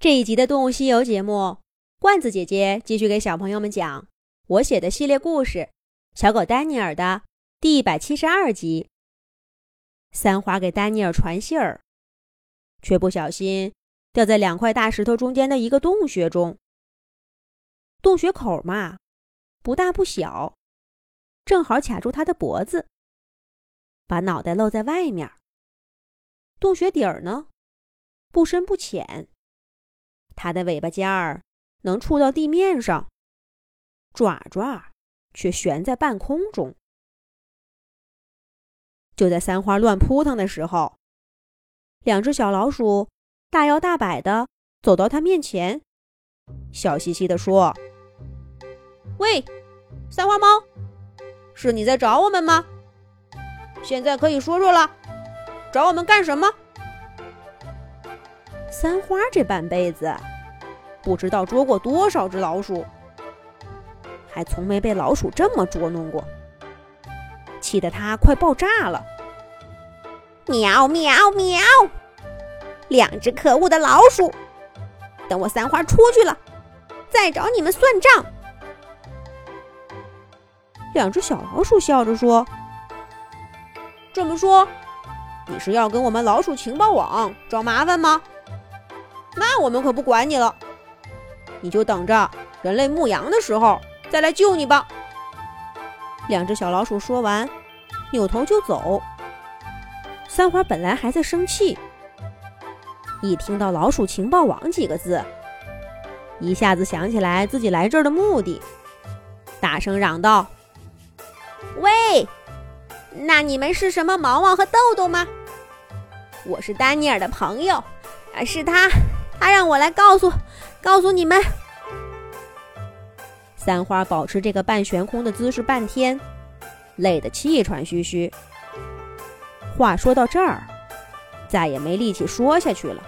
这一集的《动物西游》节目，罐子姐姐继续给小朋友们讲我写的系列故事《小狗丹尼尔》的第一百七十二集。三花给丹尼尔传信儿，却不小心掉在两块大石头中间的一个洞穴中。洞穴口嘛，不大不小，正好卡住他的脖子，把脑袋露在外面。洞穴底儿呢，不深不浅。它的尾巴尖儿能触到地面上，爪爪却悬在半空中。就在三花乱扑腾的时候，两只小老鼠大摇大摆的走到它面前，笑嘻嘻的说：“喂，三花猫，是你在找我们吗？现在可以说说了，找我们干什么？”三花这半辈子。不知道捉过多少只老鼠，还从没被老鼠这么捉弄过，气得他快爆炸了！喵喵喵！两只可恶的老鼠，等我三花出去了，再找你们算账。两只小老鼠笑着说：“这么说，你是要跟我们老鼠情报网找麻烦吗？那我们可不管你了。”你就等着人类牧羊的时候再来救你吧。两只小老鼠说完，扭头就走。三花本来还在生气，一听到“老鼠情报网”几个字，一下子想起来自己来这儿的目的，大声嚷道：“喂，那你们是什么毛毛和豆豆吗？我是丹尼尔的朋友，啊，是他。”他让我来告诉，告诉你们。三花保持这个半悬空的姿势半天，累得气喘吁吁。话说到这儿，再也没力气说下去了。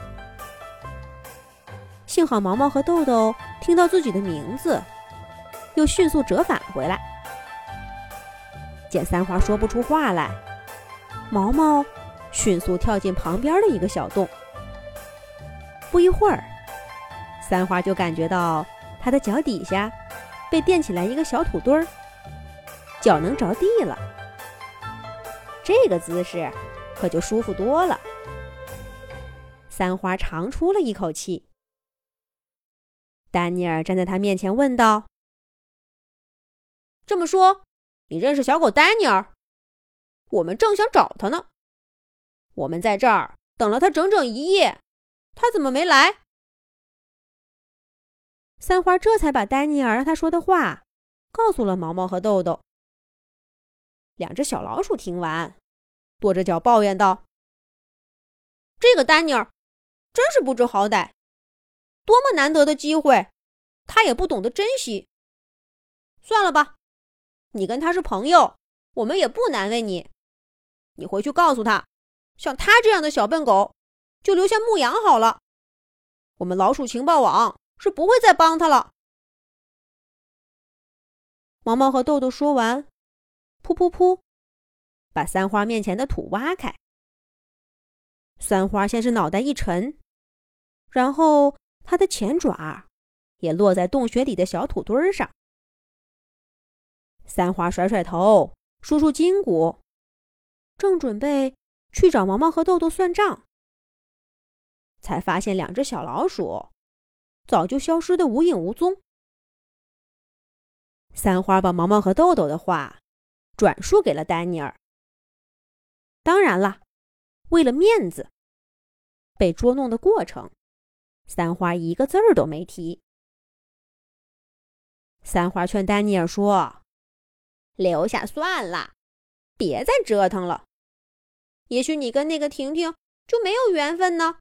幸好毛毛和豆豆听到自己的名字，又迅速折返回来。见三花说不出话来，毛毛迅速跳进旁边的一个小洞。不一会儿，三花就感觉到他的脚底下被垫起来一个小土堆儿，脚能着地了。这个姿势可就舒服多了。三花长出了一口气。丹尼尔站在他面前问道：“这么说，你认识小狗丹尼尔？我们正想找他呢。我们在这儿等了他整整一夜。”他怎么没来？三花这才把丹尼尔让他说的话告诉了毛毛和豆豆。两只小老鼠听完，跺着脚抱怨道：“这个丹尼尔真是不知好歹，多么难得的机会，他也不懂得珍惜。算了吧，你跟他是朋友，我们也不难为你。你回去告诉他，像他这样的小笨狗。”就留下牧羊好了，我们老鼠情报网是不会再帮他了。毛毛和豆豆说完，噗噗噗，把三花面前的土挖开。三花先是脑袋一沉，然后他的前爪也落在洞穴里的小土堆上。三花甩甩头，舒舒筋骨，正准备去找毛毛和豆豆算账。才发现两只小老鼠早就消失的无影无踪。三花把毛毛和豆豆的话转述给了丹尼尔。当然了，为了面子，被捉弄的过程，三花一个字儿都没提。三花劝丹尼尔说：“留下算了，别再折腾了。也许你跟那个婷婷就没有缘分呢。”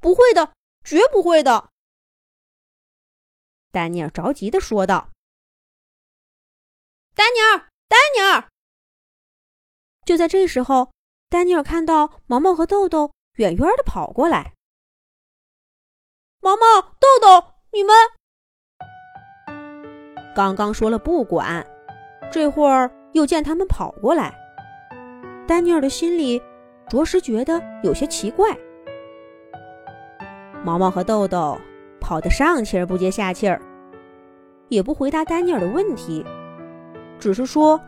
不会的，绝不会的！丹尼尔着急的说道。“丹尼尔，丹尼尔！”就在这时候，丹尼尔看到毛毛和豆豆远远的跑过来。“毛毛，豆豆，你们……刚刚说了不管，这会儿又见他们跑过来，丹尼尔的心里着实觉得有些奇怪。毛毛和豆豆跑得上气儿不接下气儿，也不回答丹尼尔的问题，只是说：“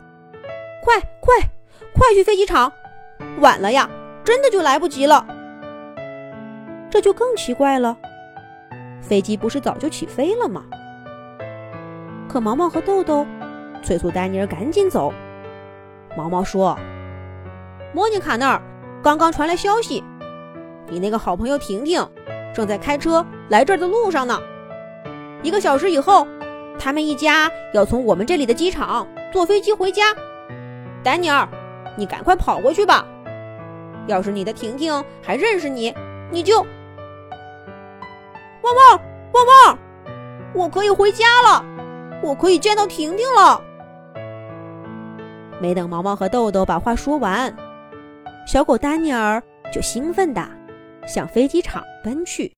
快快快去飞机场，晚了呀，真的就来不及了。”这就更奇怪了，飞机不是早就起飞了吗？可毛毛和豆豆催促丹尼尔赶紧走。毛毛说：“莫妮卡那儿刚刚传来消息，你那个好朋友婷婷正在开车来这儿的路上呢。一个小时以后，他们一家要从我们这里的机场坐飞机回家。丹尼尔，你赶快跑过去吧。要是你的婷婷还认识你，你就……汪汪汪汪！我可以回家了，我可以见到婷婷了。”没等毛毛和豆豆把话说完，小狗丹尼尔就兴奋的向飞机场奔去。